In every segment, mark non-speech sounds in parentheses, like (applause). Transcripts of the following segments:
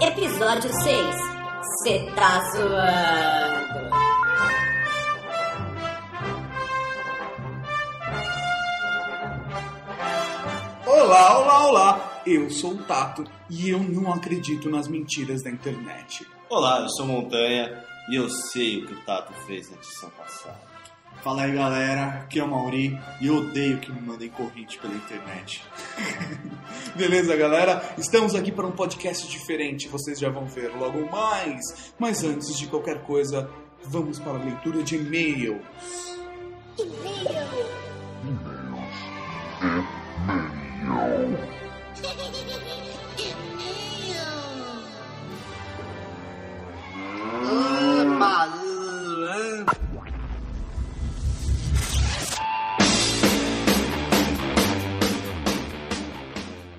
Episódio 6 Cê tá zoando. Olá, olá, olá! Eu sou o Tato e eu não acredito nas mentiras da internet. Olá, eu sou Montanha e eu sei o que o Tato fez na edição passada. Fala aí galera, aqui é o Mauri e eu odeio que me mandem corrente pela internet. (laughs) Beleza, galera? Estamos aqui para um podcast diferente, vocês já vão ver logo mais. Mas antes de qualquer coisa, vamos para a leitura de e-mails.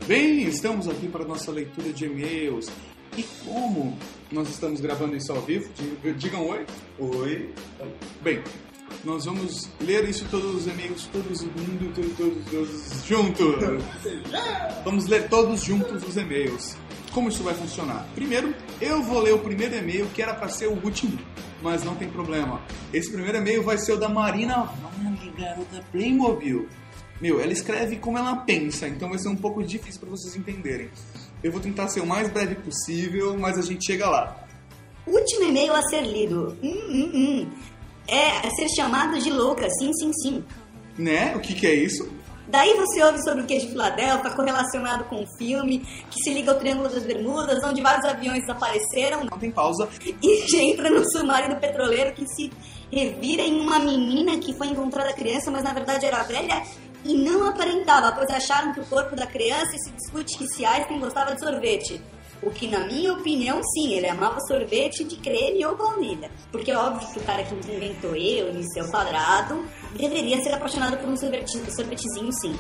Bem, estamos aqui para a nossa leitura de e-mails. E como nós estamos gravando isso ao vivo, diga- digam oi. Oi. Bem, nós vamos ler isso todos os e-mails, todos mundo, todos, todos, todos juntos. Vamos ler todos juntos os e-mails. Como isso vai funcionar? Primeiro, eu vou ler o primeiro e-mail que era para ser o último, mas não tem problema. Esse primeiro e-mail vai ser o da Marina Vale, garota Playmobil. Meu, ela escreve como ela pensa, então vai ser um pouco difícil para vocês entenderem. Eu vou tentar ser o mais breve possível, mas a gente chega lá. Último e-mail a ser lido. Hum, hum, hum. É ser chamado de louca, sim, sim, sim. Né? O que, que é isso? Daí você ouve sobre o queijo Filadélfia correlacionado com o filme, que se liga ao Triângulo das Bermudas, onde vários aviões desapareceram, Não tem pausa. e (laughs) entra no submarino petroleiro que se revira em uma menina que foi encontrada criança, mas na verdade era velha e não aparentava, pois acharam que o corpo da criança e se discute que se Einstein gostava de sorvete. O que, na minha opinião, sim, ele amava sorvete de creme ou baunilha. Porque é óbvio que o cara que inventou ele, em seu quadrado, deveria ser apaixonado por um sorvete, sorvetezinho, sim.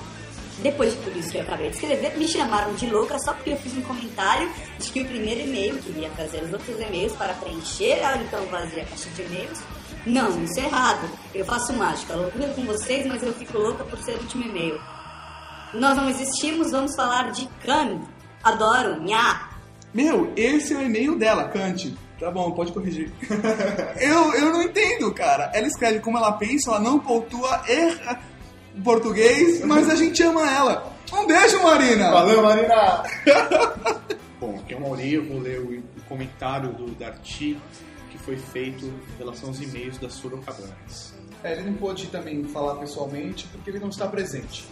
Depois de tudo isso que eu acabei de escrever, me chamaram de louca só porque eu fiz um comentário de que o primeiro e-mail, que ia trazer os outros e-mails para preencher a então vazia caixa de e-mails. Não, isso é errado. Eu faço mágica, loucura com vocês, mas eu fico louca por ser o último e-mail. Nós não existimos, vamos falar de Khan. Adoro, nha. Meu, esse é o e-mail dela, Kant. Tá bom, pode corrigir. (laughs) eu, eu não entendo, cara. Ela escreve como ela pensa, ela não pontua, erra o português, mas a gente ama ela. Um beijo, Marina! Valeu Marina! (laughs) Bom, aqui é o Mauri, eu vou ler o, comentário do Darty foi feito em relação aos e-mails da Sorocabanas. É, ele não pôde também falar pessoalmente porque ele não está presente.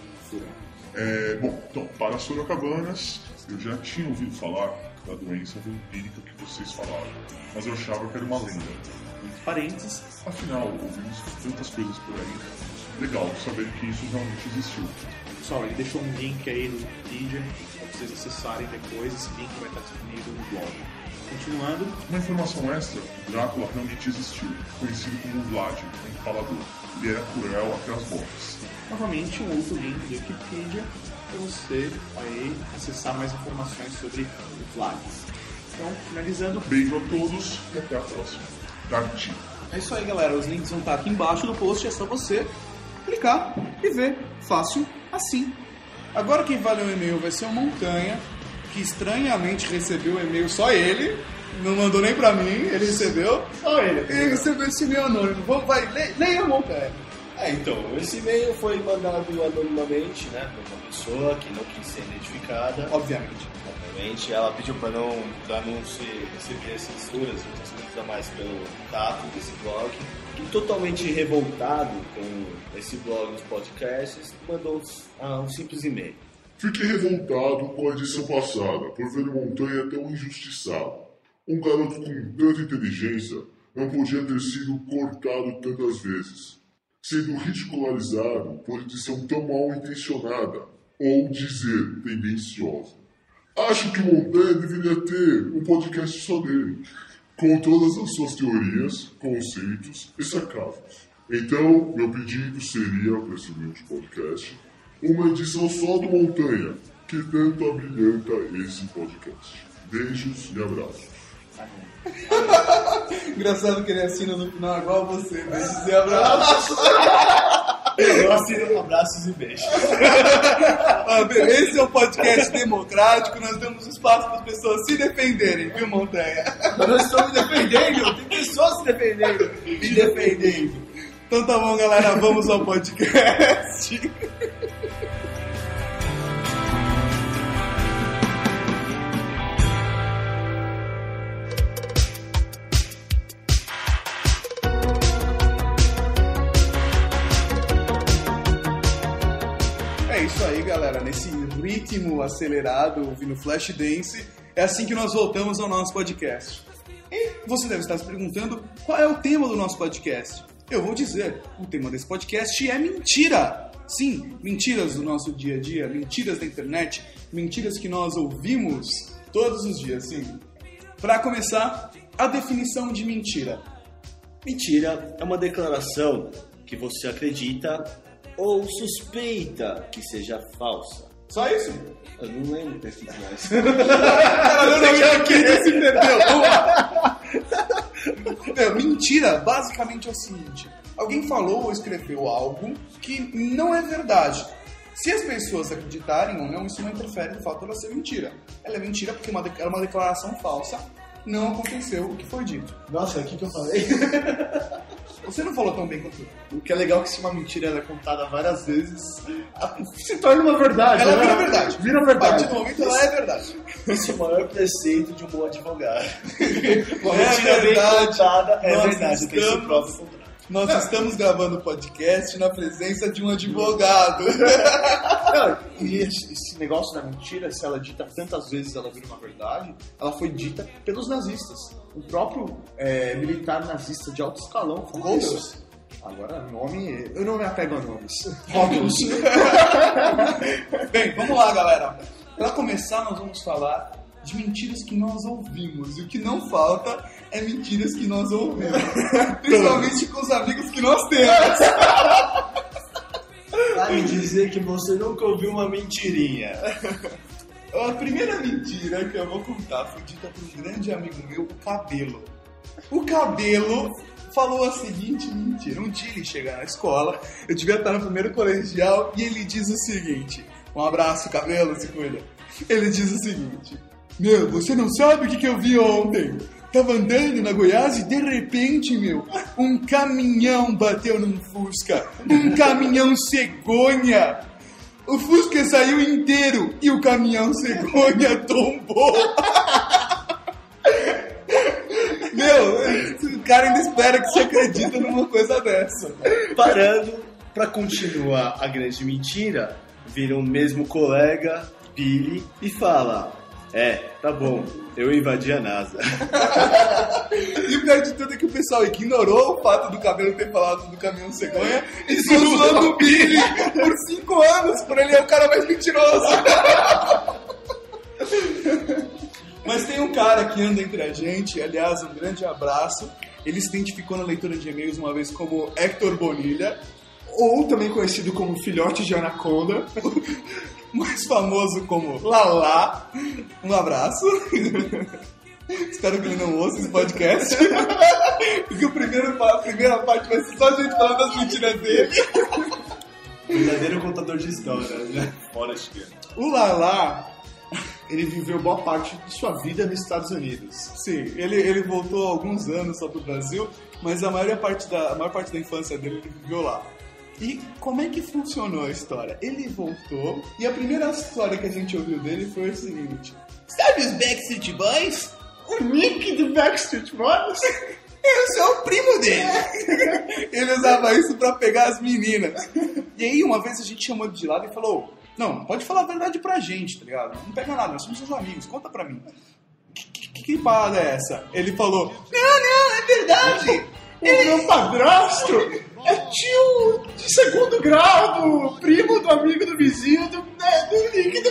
É, bom, então, para Sorocabanas, eu já tinha ouvido falar da doença vampírica que vocês falaram, mas eu achava que era uma lenda. Entre parênteses, Afinal, ouvimos tantas coisas por aí. Legal saber que isso realmente existiu. pessoal, ele deixou um link aí no Wikipedia para vocês acessarem depois. Esse link vai estar disponível no blog. Continuando, Uma informação extra, Drácula realmente existiu, conhecido como Vlad, o Empalador. Ele era cruel até as mortes. novamente um outro link do Wikipedia para você aí acessar mais informações sobre o Vlad. Então, finalizando, Beijo a todos e até a próxima. Darty. É isso aí, galera. Os links vão estar aqui embaixo no post. É só você clicar e ver. Fácil assim. Agora quem vai ler o e-mail vai ser o Montanha, que estranhamente recebeu o e-mail só ele. Não mandou nem pra mim, ele recebeu. Só ele. Ele recebeu esse e-mail anônimo. Vamos, vai, le- leia, Montanha. É, então, esse e-mail foi mandado anonimamente, né, por uma pessoa que não quis ser identificada. Obviamente. Obviamente, ela pediu para não, pra não se receber censuras, muitas coisas a mais pelo tato desse blog. E totalmente revoltado com esse blog nos podcasts, mandou ah, um simples e-mail. Fiquei revoltado com a edição passada por ver o Montanha tão injustiçado. Um garoto com tanta inteligência não podia ter sido cortado tantas vezes, sendo ridicularizado por edição tão mal intencionada, ou dizer tendenciosa. Acho que Montanha deveria ter um podcast só dele, com todas as suas teorias, conceitos e sacadas. Então, meu pedido seria para esse humilde podcast uma edição só do Montanha, que tanto abrilhanta esse podcast. Beijos e abraços. (laughs) Engraçado que ele assina no final igual você. Beijos e abraços. Assina, abraços e beijos. (laughs) Esse é um podcast democrático, nós damos espaço para as pessoas se defenderem, viu, Montanha? Eu não estou me defendendo, tem pessoas se defendendo. Me defendendo. Então tá bom, galera, vamos ao podcast. É isso aí, galera. Nesse ritmo acelerado, ouvindo Flashdance, é assim que nós voltamos ao nosso podcast. E você deve estar se perguntando qual é o tema do nosso podcast. Eu vou dizer, o tema desse podcast é mentira. Sim, mentiras do nosso dia a dia, mentiras da internet, mentiras que nós ouvimos todos os dias, sim. Para começar, a definição de mentira. Mentira é uma declaração que você acredita ou suspeita que seja falsa. Só isso? Eu não lembro desse mais. Cara, não, não, quem se perdeu? Vamos lá. Meu, mentira, basicamente é o seguinte: alguém falou ou escreveu algo que não é verdade. Se as pessoas acreditarem ou não, isso não interfere no fato dela ser mentira. Ela é mentira porque é uma é uma declaração falsa, não aconteceu o que foi dito. Nossa, o que, que eu falei? (laughs) Você não falou tão bem quanto eu. O que é legal é que se uma mentira ela é contada várias vezes, a- se torna uma verdade. Ela né? vira verdade. Vira A verdade. partir do momento ela é verdade. Esse é o maior preceito de um bom advogado. (laughs) Uma É mentira bem contada é Nós verdade, tem estamos- seu próprio contrato. Nós estamos gravando o podcast na presença de um advogado. (laughs) Não, e (laughs) esse, negócio da mentira, se ela é dita tantas vezes ela vira uma verdade, ela foi dita pelos nazistas. O próprio é, militar nazista de alto escalão falou isso. Agora, nome. Eu não me apego a nomes. (laughs) Goebbels. Bem, vamos lá, galera. Para começar, nós vamos falar de mentiras que nós ouvimos. E o que não falta é mentiras que nós ouvimos. (laughs) Principalmente com os amigos que nós temos. Vai me dizer que você nunca ouviu uma mentirinha. (laughs) A primeira mentira que eu vou contar foi dita por um grande amigo meu, o Cabelo. O Cabelo falou a seguinte mentira. Um dia ele chega na escola, eu devia estar no primeiro colegial, e ele diz o seguinte: Um abraço, Cabelo, se cuida. Ele diz o seguinte: Meu, você não sabe o que, que eu vi ontem? Tava andando na Goiás e de repente, meu, um caminhão bateu num Fusca. Um caminhão cegonha. O Fusca saiu inteiro e o caminhão cegonha (laughs) tombou. Meu, o cara ainda espera que você acredita numa coisa dessa. Parando pra continuar a grande mentira, vira o mesmo colega, Billy, e fala: É, tá bom, eu invadi a NASA. (laughs) E o pior de tudo é que o pessoal ignorou o fato do cabelo ter falado do caminhão cegonha e só zoando o Billy por cinco anos, por ele é o cara mais mentiroso. (laughs) Mas tem um cara que anda entre a gente, aliás, um grande abraço. Ele se identificou na leitura de e-mails uma vez como Hector Bonilha, Ou também conhecido como filhote de anaconda. (laughs) mais famoso como Lala. Um abraço. (laughs) Espero que ele não ouça esse podcast. (laughs) Porque o primeiro, a primeira parte vai ser só a gente falando das mentiras dele. Verdadeiro contador de história, né? Fora de O Lala, ele viveu boa parte de sua vida nos Estados Unidos. Sim, ele, ele voltou há alguns anos só pro Brasil, mas a maior parte da, a maior parte da infância dele ele viveu lá. E como é que funcionou a história? Ele voltou e a primeira história que a gente ouviu dele foi o seguinte: Sabe os Backstreet Boys? O Nick do Backstreet Boys? (laughs) Eu sou o primo dele. (laughs) ele usava isso pra pegar as meninas. E aí, uma vez a gente chamou ele de lado e falou: Não, pode falar a verdade pra gente, tá ligado? Não pega nada, nós somos seus amigos, conta pra mim. Que, que, que parada é essa? Ele falou: Não, não, é verdade. (laughs) O meu padrasto é tio de segundo grau do primo do amigo do vizinho do, né, do Nick do.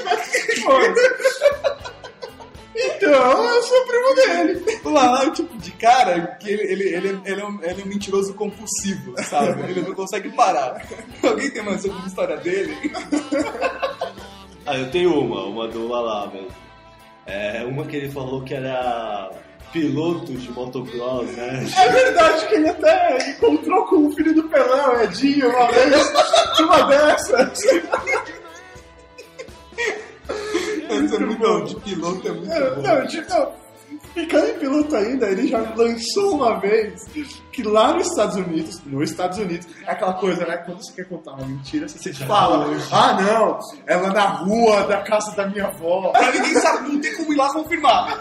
Então, eu sou primo dele. O Lala é o tipo de cara que ele, ele, ele, é- ele, é um, ele é um mentiroso compulsivo, sabe? Ele não consegue parar. Alguém tem mais alguma história dele? Ah, eu tenho uma, uma do Lala mesmo. É, uma que ele falou que era piloto de motocross, né? É verdade que ele até encontrou com o filho do Pelão, Edinho, uma vez, uma dessas. Essa é muito de piloto, é muito É, bom. Não, tipo, ficando em piloto ainda, ele já lançou uma vez que lá nos Estados Unidos, nos Estados Unidos, é aquela coisa, né? Quando você quer contar uma mentira, você fala, ah não, ela na rua da casa da minha avó, Pra ninguém sabe, não tem como ir lá confirmar.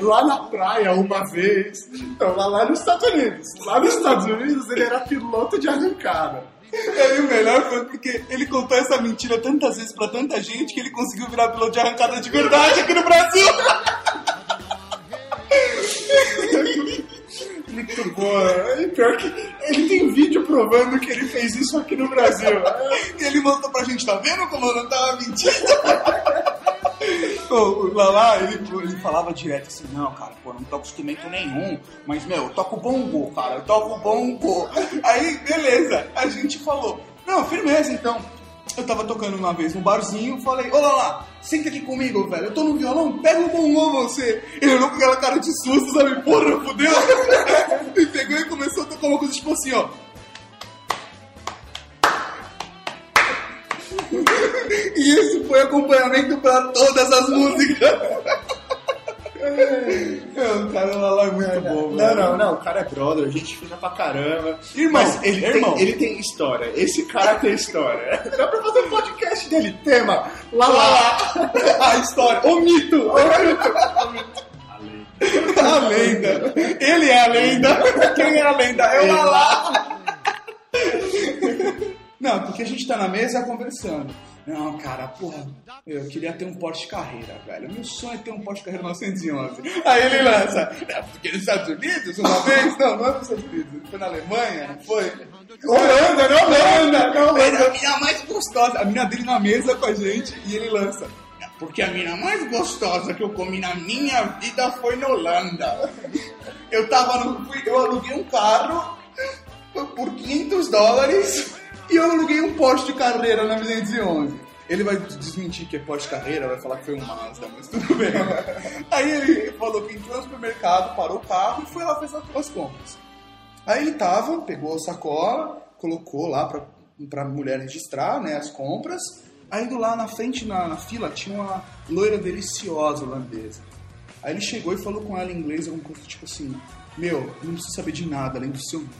lá na praia uma vez. Então, lá, lá nos Estados Unidos. Lá nos Estados Unidos ele era piloto de arrancada. E o melhor foi porque ele contou essa mentira tantas vezes pra tanta gente que ele conseguiu virar piloto de arrancada de verdade aqui no Brasil. Muito boa. E pior que ele tem vídeo provando que ele fez isso aqui no Brasil. E ele mostrou pra gente, tá vendo como eu não tava mentindo? (laughs) o Lala, ele, ele falava direto assim, não, cara, pô, não toco instrumento nenhum, mas, meu, eu toco bongo, cara, eu toco bongo. Aí, beleza, a gente falou, não, firmeza, então. Eu tava tocando uma vez no barzinho, falei, ô Lala, senta aqui comigo, velho, eu tô no violão, pega o bongo você. Ele olhou com aquela cara de susto, sabe, porra, fudeu. (laughs) e pegou e começou a tocar uma coisa tipo assim, ó. (laughs) E esse foi acompanhamento pra todas as músicas. (laughs) É, o cara lá é muito bom, Não, não, não, o cara é brother, gente fina pra caramba. Irmão, Mas ele, irmão. Tem, ele tem história, esse cara tem história. Dá pra fazer um podcast dele, tema, lá lá. A história, o mito, o mito. A lenda. Ele é a lenda. Quem é a lenda? É o Lala. Não, porque a gente tá na mesa conversando. Não, cara, porra, eu queria ter um Porsche Carreira, velho. Meu sonho é ter um Porsche Carreira 911. Aí ele lança, porque nos Estados Unidos, uma vez, não, não é nos Estados Unidos, foi na Alemanha, foi? Holanda, não, Holanda, não, Era a mina mais gostosa, a mina dele na mesa com a gente, e ele lança. "É Porque a mina mais gostosa que eu comi na minha vida foi na Holanda. Eu tava no. Eu aluguei um carro por 500 dólares e eu aluguei um Porsche de carreira na 211. Ele vai desmentir que é Porsche carreira, vai falar que foi um Mazda, mas tudo bem. (laughs) Aí ele falou que entrou no supermercado, parou o carro e foi lá fazer as compras. Aí ele tava, pegou a sacola, colocou lá pra, pra mulher registrar né, as compras. Aí indo lá na frente, na, na fila, tinha uma loira deliciosa holandesa. Aí ele chegou e falou com ela em inglês alguma coisa tipo assim: Meu, não preciso saber de nada além do seu nome.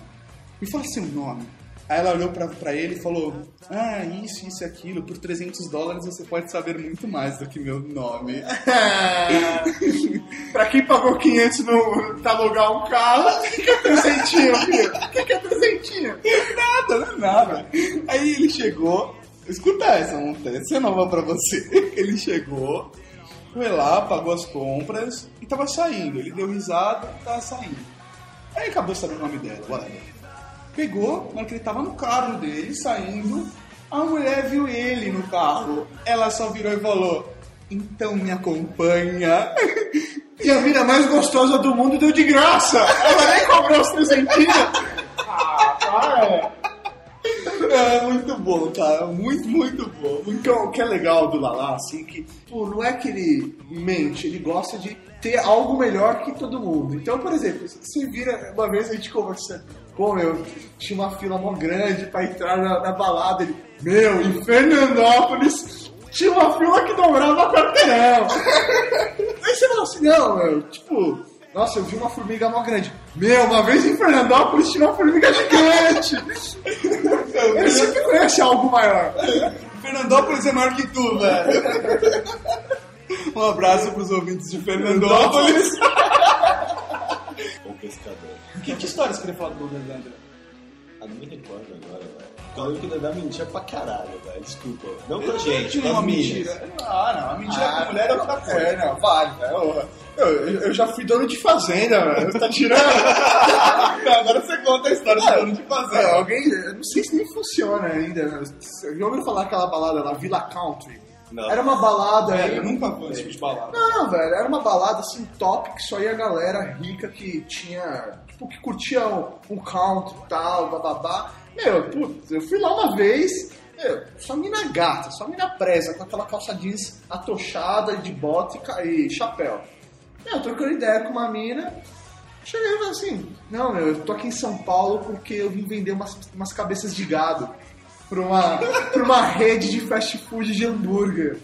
Me fala seu nome. Aí ela olhou pra, pra ele e falou: Ah, isso, isso e aquilo. Por 300 dólares você pode saber muito mais do que meu nome. (laughs) pra quem pagou 500 no, pra alugar um carro, o que que é presentinho, filho? O que que é presentinho? nada, não é nada. Aí ele chegou, escuta essa montanha, essa é nova pra você. (laughs) Ele chegou, foi lá, pagou as compras e tava saindo. Ele deu risada e tava saindo. Aí acabou sabendo o nome dela, whatever. Pegou, na hora que ele tava no carro dele, saindo, a mulher viu ele no carro. Ela só virou e falou: Então me acompanha. (laughs) E a mina mais gostosa do mundo deu de graça. Ela nem cobrou os presentinhos. Ah, para. É muito bom, cara. Muito, muito bom. Então, o que é legal do Lala, assim, que pô, não é que ele mente, ele gosta de ter algo melhor que todo mundo. Então, por exemplo, você vira, uma vez a gente conversando, pô, meu, tinha uma fila mó grande pra entrar na, na balada, ele, meu, em Fernandópolis tinha uma fila que dobrava quarteirão. Aí você fala assim, não, meu, tipo, nossa, eu vi uma formiga mó grande. Meu, uma vez em Fernandópolis tinha uma formiga gigante. Ele sempre conhece algo maior. Fernandópolis é maior que tu, velho. Um abraço pros ouvintes de Fernandópolis. O (laughs) pescador. Que, que histórias queria falar do Dandra? Ah, não me recordo agora, velho. Eu lembro que o Dedé mentia pra caralho, velho. Desculpa. Não com a gente, com uma mentira. Ah, não, a mentira Ah, com mulher é outra coisa. É, não, vale, velho. Eu, eu, eu já fui dono de fazenda, velho. Você tá tirando? Não, (laughs) agora você conta a história do dono de É, fazer. alguém, eu não sei se nem funciona ainda. Você já ouviu falar aquela balada lá, Villa Country? Não. Era uma balada. Velho, eu nunca fui esse tipo de balada. Não, velho, era uma balada assim top que só ia galera rica que tinha. Tipo, que curtia um, um country e tal, bababá. Meu, putz, eu fui lá uma vez, meu, só mina gata, só mina presa, com aquela calça jeans atochada de bota e, chapéu. Eu trocando ideia com uma mina, cheguei e falei assim, não, meu, eu tô aqui em São Paulo porque eu vim vender umas, umas cabeças de gado pra uma, pra uma rede de fast food de hambúrguer.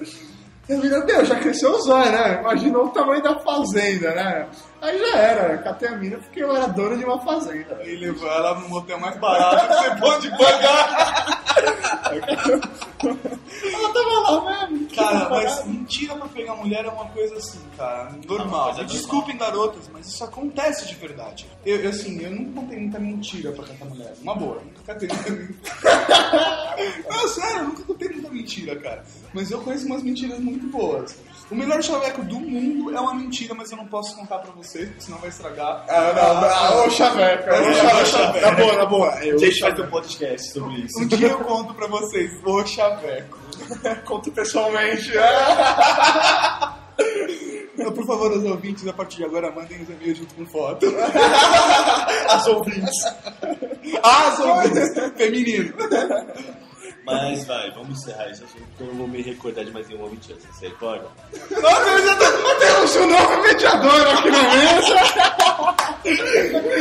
Eu falei, meu, já cresceu os olhos, né? Imaginou o tamanho da fazenda, né? Aí já era, catei a mina porque eu era dona de uma fazenda. E levou ela no motel mais barato que você pode pagar. Ela tava lá mesmo. Cara, mas mentira pra pegar mulher é uma coisa assim, cara, normal. coisa Desculpem, garotas, mas isso acontece de verdade. Eu, eu, assim, eu nunca contei muita mentira pra cantar mulher. Uma boa, mentira. (laughs) Não, sério, eu nunca contei muita mentira, cara. Mas eu conheço umas mentiras muito boas. O melhor chaveco do mundo é uma mentira, mas eu não posso contar pra vocês, porque senão vai estragar. Ah, não, não, ô chaveco, ô É, chaveco. Na boa, na boa. Eu, A gente vai ter um podcast sobre isso. Um dia eu conto pra vocês, o chaveco. (laughs) conto pessoalmente. Então, por favor, os ouvintes, a partir de agora, mandem os e-mails junto com foto. (laughs) As ouvintes. As (laughs) ouvintes, feminino. Mas vai, vamos encerrar esse assunto, porque eu não vou me recordar de mais nenhuma mentira. Você recorda? Nossa, eu já tô... Temos um novo mediador aqui na mesa.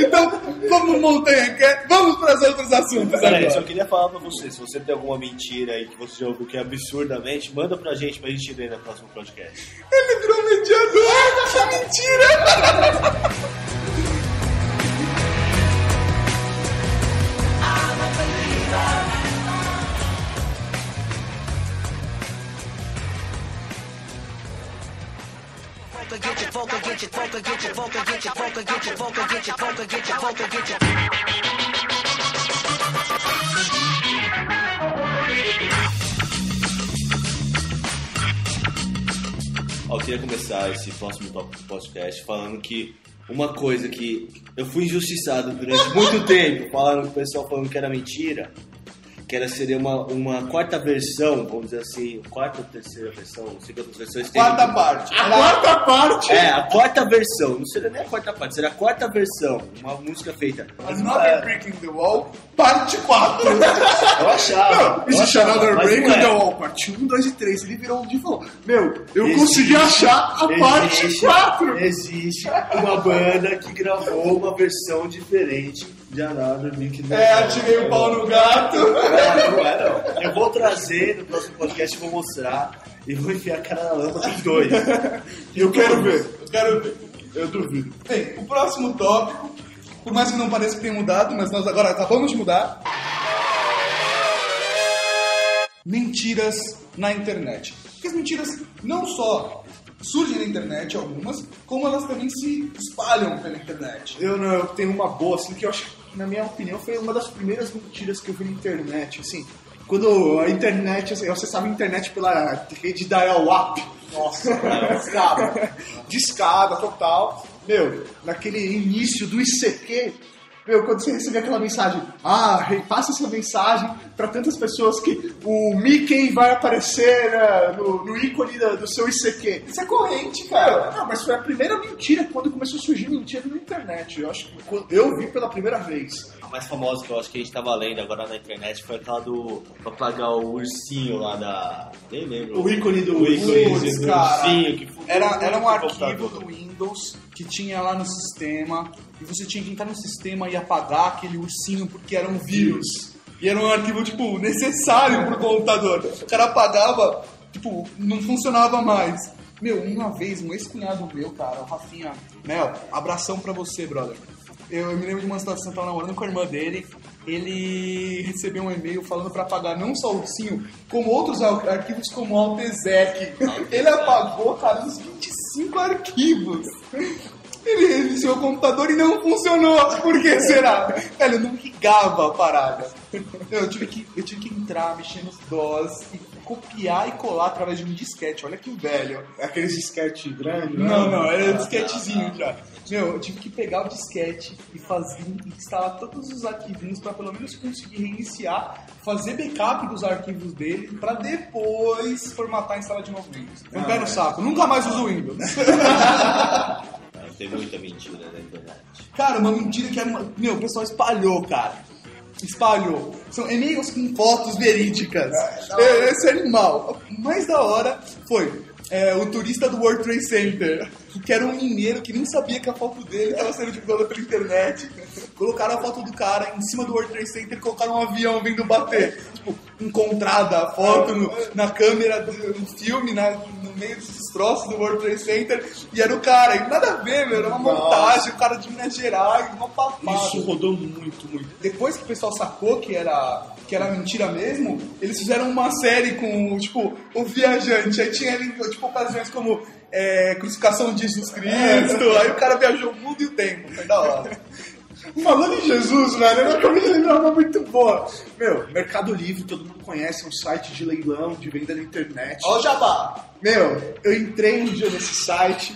Então, vamos montanha quer? Vamos para os outros assuntos Peraí, só agora. queria falar pra você, se você tem alguma mentira aí que você já ouviu que é absurdamente, manda pra gente pra gente ler no próximo podcast. Ele virou mediador dessa mentira. Get your get your get your get your get your get your get your eu queria começar esse próximo tópico do podcast falando que uma coisa que eu fui injustiçado durante muito tempo, falando o pessoal falando que era mentira, que era seria uma, uma quarta versão, vamos dizer assim, quarta ou terceira versão, não sei quantas versões tem. Quarta parte. A quarta parte. É, a quarta versão, não seria nem a quarta parte, seria a quarta versão, uma música feita. Another Brick in the Wall, parte 4. (laughs) Eu achava. eu Existe Another mas Break não on é. the Wall, parte 1, 2 e 3. Ele virou um dia e falou: Meu, eu Existe- consegui achar a parte existe- 4. Existe uma banda que gravou uma versão diferente de in the É, atirei o pau no gato. Não, não é não. Eu vou trazer no próximo podcast, vou mostrar e vou enfiar a cara na lâmpada dos dois. E (laughs) eu quero ver, eu quero ver. Eu duvido. Bem, o próximo tópico, por mais que não pareça que tenha mudado, mas nós agora acabamos de mudar. Mentiras na internet. Porque as mentiras não só surgem na internet, algumas, como elas também se espalham pela internet. Eu não, eu tenho uma boa, assim, que eu acho na minha opinião, foi uma das primeiras mentiras que eu vi na internet, assim. Quando a internet, assim, eu acessava a internet pela rede dial-up. Nossa, (laughs) discada. discada, total. Meu, naquele início do ICQ, meu, quando você recebia aquela mensagem, ah, repassa essa mensagem para tantas pessoas que o Mickey vai aparecer né, no, no ícone da- do seu ICQ. Isso é corrente, cara. Não, mas foi a primeira mentira quando começou a surgir mentira na internet. Eu acho que quando eu vi pela primeira vez. A mais famosa que eu acho que a gente tava lendo agora na internet foi aquela do. pra pagar o ursinho lá da. Nem lembro. O ícone do- o ícone do cara. ursinho que Era, era um arquivo do Windows que tinha lá no sistema e você tinha que entrar no sistema e apagar aquele ursinho porque era um vírus. E era um arquivo, tipo, necessário pro computador. O cara apagava, tipo, não funcionava mais. Meu, uma vez, um ex-cunhado meu, cara, o Rafinha, Mel, abração pra você, brother. Eu, eu me lembro de uma situação, eu tava namorando com a irmã dele, ele recebeu um e-mail falando pra apagar não só o ursinho, como outros ar- arquivos como o Altezec. Ele apagou, cara, uns 25 arquivos. Ele reiniciou o computador e não funcionou. Por que será? Velho, não ligava a parada. Eu tive que, eu tive que entrar, mexer nos DOS e copiar e colar através de um disquete. Olha que velho. Aqueles disquete grande, né? Não, não, era disquetezinho já. Meu, eu tive que pegar o disquete e fazer, instalar todos os arquivinhos pra pelo menos conseguir reiniciar, fazer backup dos arquivos dele pra depois formatar e instalar de novo Windows. Um pé no saco. Nunca mais uso o Windows. (laughs) Tem muita mentira na internet. Cara, uma mentira que era uma... Meu, o pessoal espalhou, cara. Espalhou. São e-mails com fotos verídicas. É, Esse animal. O mais da hora foi... é, o turista do World Trade Center, que era um mineiro que nem sabia que a foto dele estava sendo divulgada pela internet. Colocaram a foto do cara em cima do World Trade Center e colocaram um avião vindo bater. Tipo, encontrada a foto no- na câmera do no filme, na- no meio dos destroços do World Trade Center, e era o cara. E nada a ver, meu, era uma montagem, o cara de Minas Gerais, uma papada. Isso rodou muito, muito. Depois que o pessoal sacou que era, que era mentira mesmo, eles fizeram uma série com, tipo, o viajante. Aí tinha tipo, ocasiões como é, crucificação de Jesus Cristo. Aí o cara viajou o mundo e o tempo. Foi da hora. Falando em Jesus, velho, eu acabei de lembrar uma muito boa. Meu, Mercado Livre, todo mundo conhece, é um site de leilão, de venda na internet. Ó o jabá. Meu, eu entrei um dia nesse site.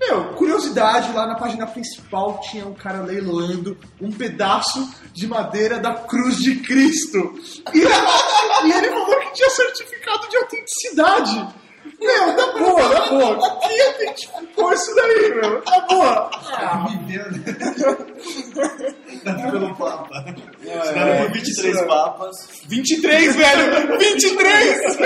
Meu, curiosidade, lá na página principal tinha um cara leiloando um pedaço de madeira da cruz de Cristo. E, e ele falou que tinha certificado de autenticidade. Meu, tá boa, tá boa. Quem autentificou isso daí, meu? Tá boa. Ah, Pelo Papa. Os caras por 23 papas. 23, velho! 23!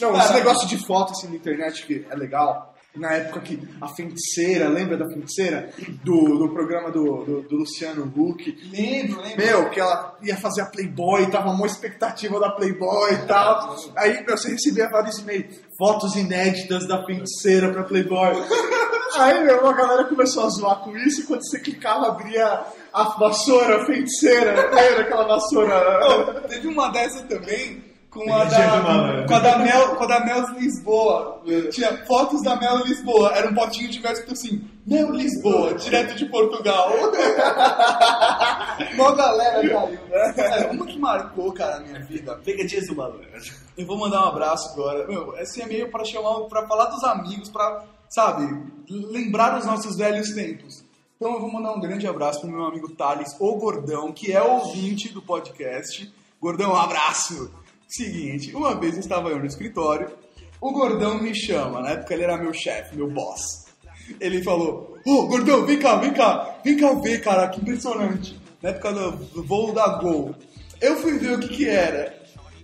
Não, esse negócio de foto assim na internet que é legal. Na época que a feiticeira, lembra da feiticeira? Do, do programa do, do, do Luciano Huck. Lembro, lembro. Meu, que ela ia fazer a Playboy, tava uma expectativa da Playboy e tal. Aí, meu, você recebia vários e-mails, fotos inéditas da feiticeira pra Playboy. (laughs) Aí, meu, a galera começou a zoar com isso e quando você clicava, abria a vassoura feiticeira. Lembra aquela vassoura? Teve uma dessa também com a Dia do da, malandro. com a da Mel, com a da Mel Lisboa. Tinha fotos da Mel Lisboa. Era um potinho de mel escrito assim, Mel Lisboa, direto de Portugal. (laughs) Mó galera caiu, né? É, uma que marcou, cara, a minha vida. Pegadinhas do malandro. Eu vou mandar um abraço agora. Meu, esse e-mail para chamar, para falar dos amigos, para, sabe, lembrar os nossos velhos tempos. Então eu vou mandar um grande abraço pro meu amigo Thales, o Gordão, que é ouvinte do podcast. Gordão, um abraço! Seguinte, uma vez estava eu no escritório, o Gordão me chama, na época ele era meu chefe, meu boss. Ele falou, ô Gordão, vem cá, vem cá, vem cá ver, cara, que impressionante. Na época do, voo da Gol. Eu fui ver o que que era.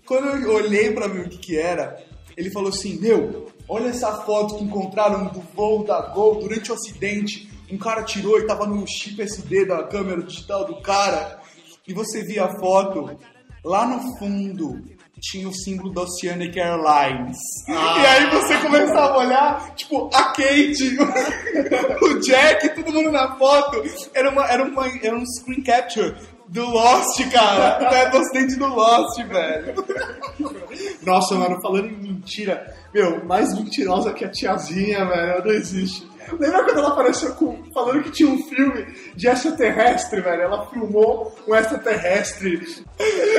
Quando eu olhei pra ver o que que era, ele falou assim, meu, olha essa foto que encontraram do voo da Gol durante o acidente. Um cara tirou e tava no chip SD da câmera digital do cara. E você via a foto, lá no fundo tinha o símbolo da Oceanic Airlines. E aí você começava a olhar, tipo, a Kate, (laughs) o Jack, todo mundo na foto. Era, uma, era, uma, era um screen capture do Lost, cara. É do acidente do Lost, velho. Nossa, mano, falando em mentira, meu, mais mentirosa que a tiazinha, velho, não existe. Lembra quando ela apareceu com, falando que tinha um filme de extraterrestre, velho? Ela filmou um extraterrestre.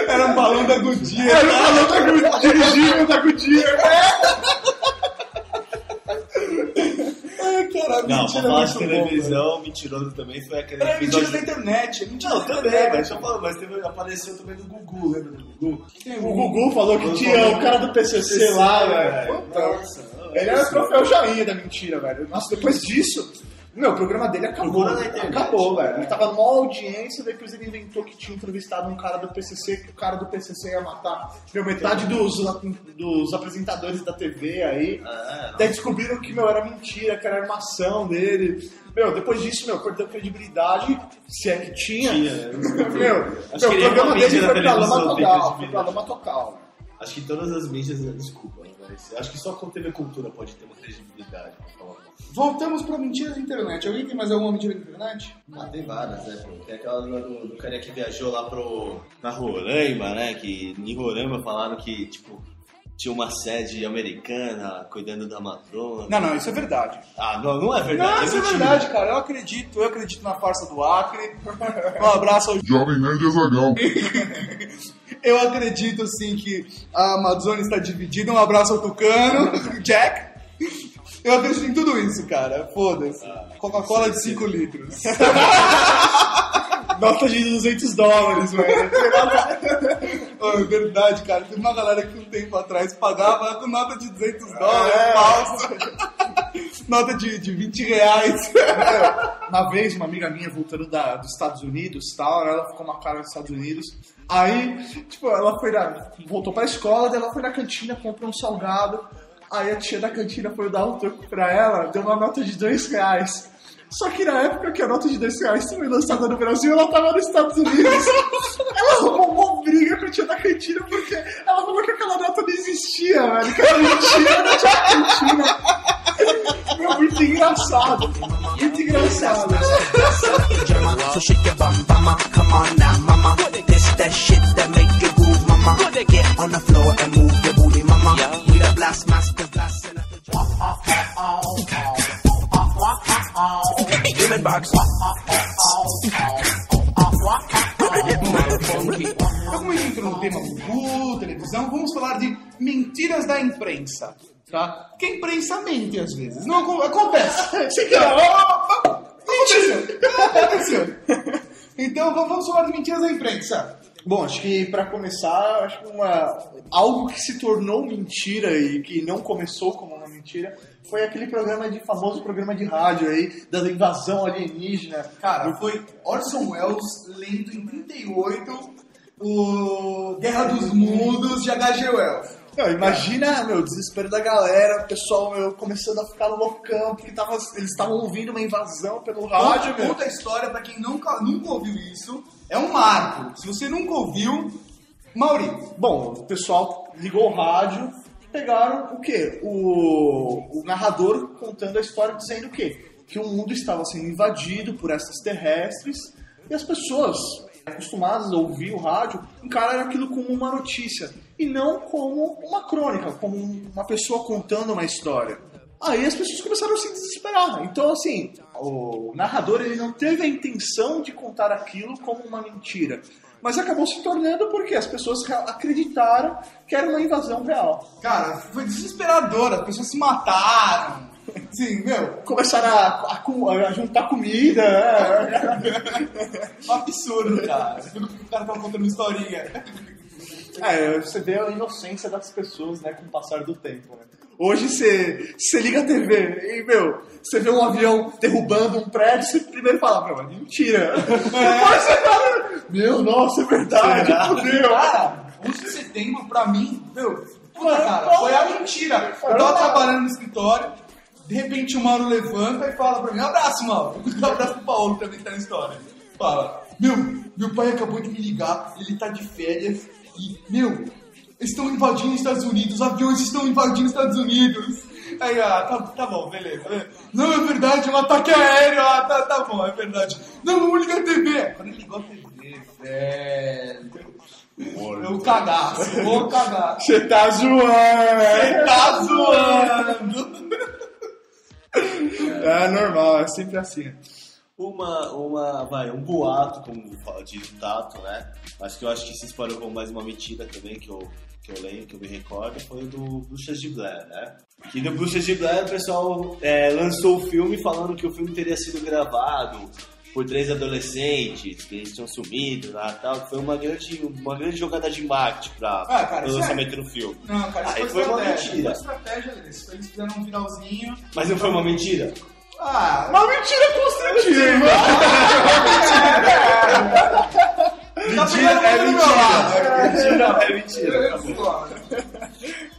Era um balão da Goodyear. Era o balão da Goodyear, dirigível da Goodyear. (laughs) caralho, Não, mentira pra falar de muito bom, televisão, mentiroso também foi aquele Era mentira da internet. é Mentira Não, da também, internet. mas, eu falo, mas teve, apareceu também do Gugu, lembra do Gugu? O Gugu falou que tinha o cara do PCC lá, velho. Nossa, Ele era o troféu Jainha da mentira, velho. Nossa, depois disso, meu, o programa dele acabou. Acabou, velho. Ele tava numa audiência, depois ele inventou que tinha entrevistado um cara do PCC, que o cara do PCC ia matar. Meu, metade dos, dos apresentadores da TV aí. Daí descobriram que, meu, era mentira, que era armação dele. Meu, depois disso, meu, perdeu credibilidade, se é que tinha. Tinha, né? Meu, meu o programa ele é dele foi pra lama total. Foi pra lama total. Acho que todas as mídias, desculpa, mas acho que só com TV Cultura pode ter uma credibilidade pra falar. Voltamos pra mentira da internet. Alguém tem mais alguma mentira da internet? Ah, tem várias, né? pô? Tem aquela do, do, carinha que viajou lá pro. na Roraima, né? Que em Roraima falaram que, tipo, tinha uma sede americana cuidando da Madonna. Não, não, isso é verdade. Ah, não, não é verdade. Não, isso é mentira. verdade, cara. Eu acredito. Eu acredito na farsa do Acre. (laughs) Um abraço ao Jovem Nerd Azagal. (laughs) Eu acredito sim que a Amazônia está dividida. Um abraço ao Tucano, (laughs) Jack. Eu acredito em tudo isso, cara. Foda-se. Coca-Cola de 5 litros. (laughs) Nota de 200 dólares, velho. (laughs) Oh, é verdade, cara. Teve uma galera que um tempo atrás pagava com nota de 200 dólares, É. falsa. nota de, de 20 reais. Uma vez, uma amiga minha voltando da, dos Estados Unidos tal, ela ficou uma cara nos Estados Unidos. Aí, tipo, ela foi na, voltou pra escola, daí ela foi na cantina, comprou um salgado. Aí a tia da cantina foi dar um troco pra ela, deu uma nota de dois reais. Só que na época que a nota de dois reais foi lançada no Brasil, ela tava nos Estados Unidos. (laughs) ela arrumou uma briga com a tia da cantina porque ela falou que aquela nota não existia, velho. Que era mentira da tia da cantina. Meu, muito engraçado. Muito engraçado. So shake your bum, mama. Come on now, mama. This that shit that make you groove, mama. Get on the floor and move your booty, mama. We the blast master blast and Human box. Então, como a gente entrou no tema Gugu, televisão, vamos falar de mentiras da imprensa. Tá? Porque a imprensa mente às vezes. Não acon- acontece. (laughs) Quer? Aconteceu. (laughs) Aconteceu. Então vamos falar de mentiras da imprensa. Bom, acho que pra começar, acho que uma, algo que se tornou mentira e que não começou como uma mentira foi aquele programa de famoso programa de rádio aí da invasão alienígena. Cara, foi Orson Welles lendo em 38 o Guerra dos Mundos de H.G. Wells. Não, imagina, meu, o desespero da galera, o pessoal meu, começando a ficar loucão, porque tava, eles estavam ouvindo uma invasão pelo rádio, Conta, meu. conta a história pra quem nunca, nunca ouviu isso. É um marco. Se você nunca ouviu, Mauri, Bom, o pessoal ligou o rádio, pegaram o quê? O, o narrador contando a história dizendo o quê? Que o mundo estava sendo invadido por extraterrestres e as pessoas acostumadas a ouvir o rádio encararam aquilo como uma notícia e não como uma crônica, como uma pessoa contando uma história. Aí as pessoas começaram a se desesperar. Então, assim, o narrador ele não teve a intenção de contar aquilo como uma mentira, mas acabou se tornando porque as pessoas re- acreditaram que era uma invasão real. cara, foi desesperador. As pessoas se mataram. Sim, meu, Começaram a, a a juntar comida. né? (laughs) um absurdo, cara. O cara tava contando uma historinha. É, você vê a inocência das pessoas, né, com o passar do tempo, né? Hoje você, você liga a TV e, meu, você vê um avião derrubando um prédio, você primeiro fala, meu, é mentira. (laughs) Depois você fala, meu, nossa, é verdade, Será? fudeu. Cara, 11 de setembro, pra mim, meu, puta, cara, foi a mentira. Eu tava trabalhando no escritório, de repente o Mauro levanta e fala pra mim, abraço, Mauro. (laughs) Um abraço pro Paulo também que tá na história. Fala, meu, meu pai acabou de me ligar, ele tá de férias meu, estão invadindo os Estados Unidos, os aviões estão invadindo os Estados Unidos. Aí, ah, tá, tá bom, beleza. Não, é verdade, é um ataque aéreo, ah, tá, tá bom, é verdade. Não, vamos ligar a TV. Quando ele ligou a TV, velho. Eu cagaço, vou cagar. Você tá zoando. Você tá zoando. É normal, é sempre assim. Uma, uma, vai, um boato, como fala, o Tato, né? Mas que eu acho que se espalhou como mais uma mentira também, que eu, que eu lembro, que eu me recordo, foi o do Bruxas de Blair, né? Que no Bruxas de Blair o pessoal é, lançou o filme falando que o filme teria sido gravado por três adolescentes, que eles tinham sumido lá tal, foi uma grande, uma grande jogada de marketing pra, Ah, isso é- lançamento do filme. Não, cara, Aí isso foi foi uma mentira. Foi estratégia deles. Eles fizeram um viralzinho. Mas não foi uma mentira? Ah, Uma mentira construtiva. (laughs) tá é mentira. É mentira, é mentira. tá bom. discordo.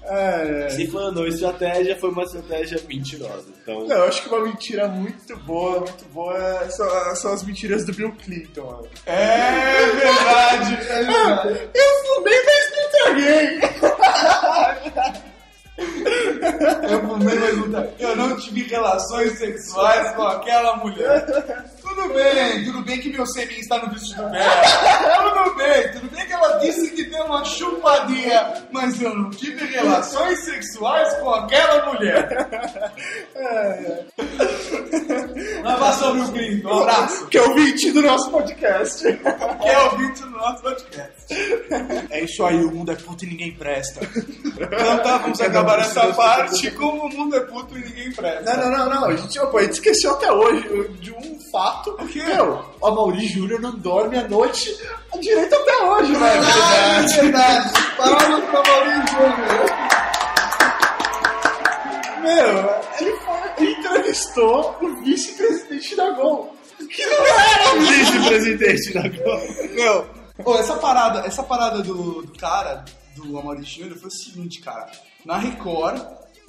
É, é. Se uma estratégia, foi uma estratégia mentirosa. Então, Não, eu acho que uma mentira muito boa, muito boa são, são as mentiras do Bill Clinton. mano. É verdade, é verdade. (laughs) Eu fumei, mas não traguei. (laughs) Eu não tá- Eu não tive relações sexuais com aquela mulher. Tudo bem, tudo bem que meu sêmen está no vestido dela. Tudo bem, tudo bem que ela disse que deu uma chupadinha, mas eu não tive relações sexuais com aquela mulher. Vai lá sobre o um abraço. Que é o 20 do nosso podcast. Que é o vídeo do nosso podcast. É isso aí, o mundo é puto e ninguém presta. Então tá, vamos acabar essa parte. Como o mundo é puto e ninguém presta. Não, não, não, não. A gente, pô, a gente esqueceu até hoje de um fato. O quê? Meu, o Mauri Júnior não dorme à noite direito até hoje, velho. É verdade. Palmas pra Maurício Júnior. Meu, ele. Ele entrevistou o vice-presidente da Gol. Que não era o Vice-presidente da Globo. Meu, essa parada, essa parada do, do cara, do Amaury Júnior, foi o seguinte, cara. Na Record,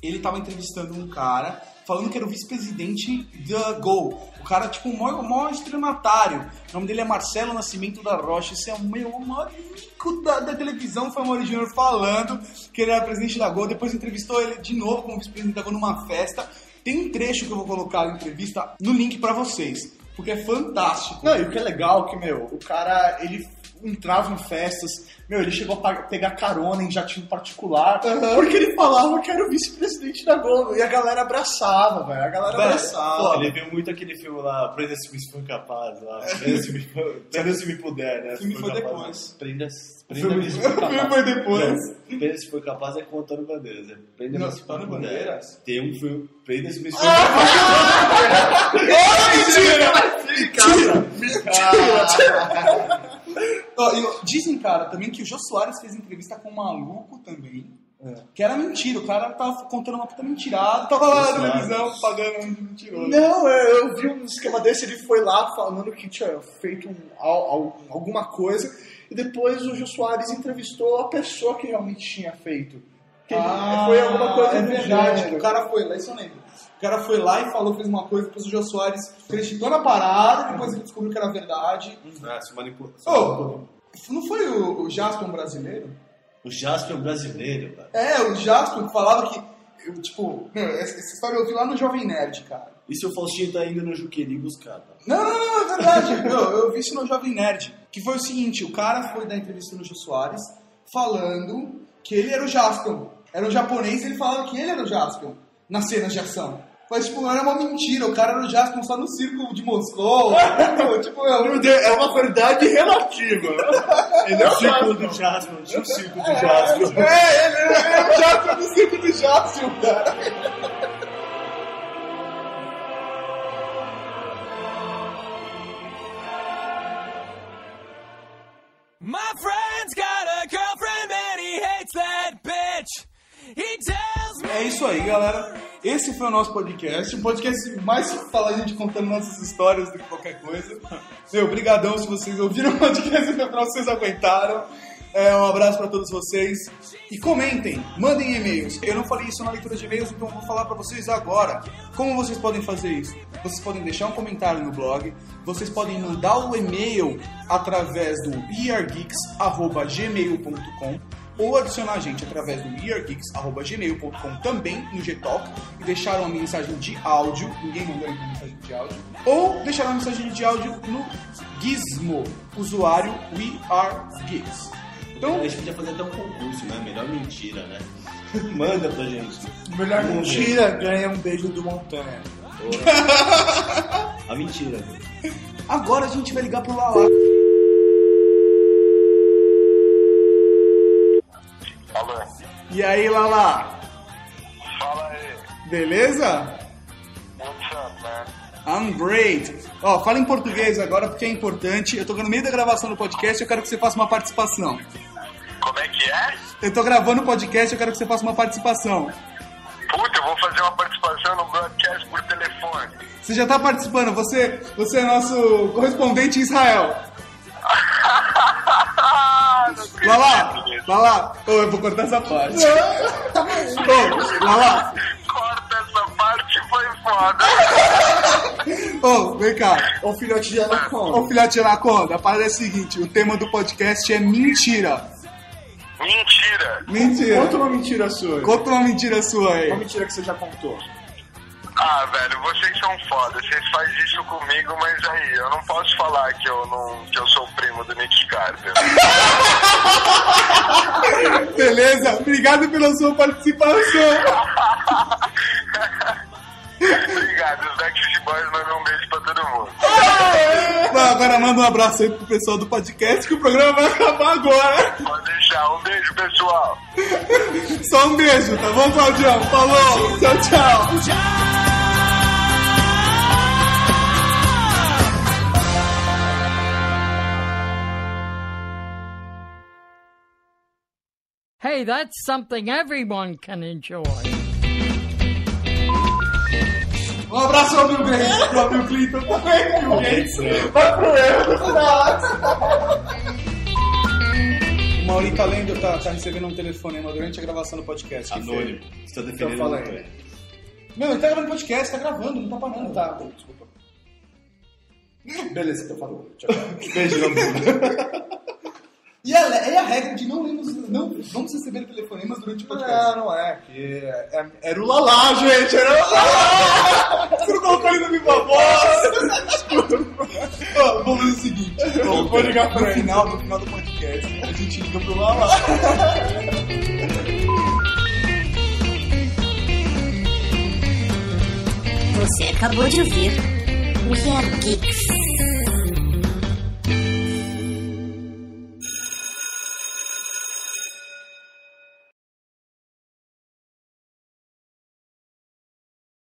ele tava entrevistando um cara falando que era o vice-presidente da Gol. O cara, tipo, o maior, o maior estelionatário. O nome dele é Marcelo Nascimento da Rocha. Esse é o meu maior rico da, da televisão. Foi o Amaury Júnior falando que ele era presidente da Gol. Depois entrevistou ele de novo como vice-presidente da Gol numa festa. Tem um trecho que eu vou colocar na entrevista no link pra vocês. Porque é fantástico. Não, e o que é legal é que, meu, o cara, ele entrava em festas, meu, ele chegou a pegar carona em jatinho particular, porque ele falava que era o vice-presidente da Globo, e a galera abraçava, velho, a galera abraçava. Pô, ele viu muito aquele filme lá, Prenda-se se for capaz, lá. Prenda-se me, Prenda se me puder, né? O (laughs) filme foi depois. Prenda-se O filme- prenda se for capaz. foi depois. Prenda-se se for capaz é com o Antônio Bandeiras. É Prenda-me se for. Bandeiras? Tem um filme, Prenda-se se for capaz. (laughs) Ó, e dizem, cara, também que o Jô Soares fez entrevista com um maluco também. Que era mentira, o cara tava contando uma puta mentirada, tava lá na televisão pagando um mentiroso. Não, é, eu vi um esquema desse, ele foi lá falando que tinha feito um- al- al- alguma coisa, e depois o Jô Soares entrevistou a pessoa que realmente tinha feito. Que ele- foi alguma coisa é verdade. gênero. O cara foi lá, isso eu lembro. O cara foi lá e falou, fez uma coisa, depois o Jô Soares acreditou na parada, depois ele descobriu que era verdade. Ah, se manipula. Ô, não foi o, o Jaspion brasileiro? O Jasper brasileiro, cara. É, o Jaspion falava que, eu, tipo, meu, essa, história eu vi lá no Jovem Nerd, cara. E se o Faustinho tá indo no Juqueri buscar, tá? Não, não, não, é verdade. (laughs) eu, eu vi isso no Jovem Nerd. Que foi o seguinte, o cara foi dar entrevista no Jô Soares falando que ele era o Jaspion. Era um japonês e ele falava que ele era o Jaspion nas cenas de ação. Mas, tipo, era uma mentira. O cara era o Jaspion só no circo de Moscou. (laughs) tipo, eu, É uma verdade relativa. Ele é o círculo do Jasper, tinha o círculo do Jasper. É, ele era o Jaspion no circo do Jaspion, cara. My friend's got a girlfriend and he hates that bitch. He tells me. É isso aí, galera. Esse foi o nosso podcast. Um podcast mais fala a gente contando nossas histórias do que qualquer coisa. Meu, brigadão se vocês ouviram o podcast (laughs) até pra vocês aguentaram. É, um abraço pra todos vocês. E comentem, mandem e-mails. Eu não falei isso na leitura de e-mails, então vou falar pra vocês agora. Como vocês podem fazer isso? Vocês podem deixar um comentário no blog. Vocês podem mandar o e-mail através do weargeeks.gmail.com ou adicionar a gente através do weargeeks.gmail.com também no Gtalk e deixar uma mensagem de áudio, ninguém mandou ainda mensagem de áudio, ou deixar uma mensagem de áudio no Gizmo, usuário WeAreGeeks. Então, A gente podia fazer até um concurso, né? Melhor mentira, né? (laughs) Manda pra gente. Melhor ver. mentira ganha um beijo do Montanha. (laughs) A mentira. agora a gente vai ligar pro Lala. Alô, E aí, Lala? fala aí. Beleza? What's up, man? I'm great. Ó, fala em português agora porque é importante. Eu tô no meio da gravação do podcast e eu quero que você faça uma participação. Como é que é? Eu tô gravando o podcast e eu quero que você faça uma participação. Puta, eu vou fazer uma participação no broadcast por telefone. Você já tá participando, você, você é nosso correspondente em Israel. (laughs) Não Vai lá, eu vou cortar essa parte. Vai lá. Corta essa parte, foi foda. Ô, vem cá. Ô filhote de Anaconda. Ô, filhote de Anaconda, a parada é a seguinte, o tema do podcast é mentira. Mentira. Mentira. Conta uma mentira sua. Conta uma mentira sua aí. Uma mentira que você já contou. Ah, velho, vocês são foda. Vocês fazem isso comigo, mas aí, eu não posso falar que eu, não, que eu sou o primo do Nick Carter. (laughs) Beleza? Obrigado pela sua participação. Obrigado, os Backstreet Boys mandam um beijo pra todo mundo. Não, agora manda um abraço aí pro pessoal do podcast que o programa vai acabar agora. Pode deixar. Um beijo, pessoal. Só um beijo, tá bom, Claudião? Falou, tchau, tchau. Hey, that's something everyone can enjoy. Um abraço ao Bill Gates, pro Bill Clinton também, Bill Gates. Vai pro erro. O Mauri tá lendo, tá, tá recebendo um telefonema durante a gravação do podcast. Anônimo. Você tá defendendo Então fala aí. Não, ele tá gravando podcast, tá gravando, não tá parando. Tá, desculpa. Beleza, então falou. Tchau, tchau. Beijo. (laughs) E a, é a regra de não, lemos, não vamos receber telefonemas durante o podcast. Não, não é. Que é- é- era o Lalá, gente. Era o Lalá. (laughs) Você não colocou ele no Viva Voz! Ó, Vamos fazer o seguinte: Eu vou ligar ele. final, no final do podcast, a gente liga pro Lala. Você acabou de ouvir We Are Geeks.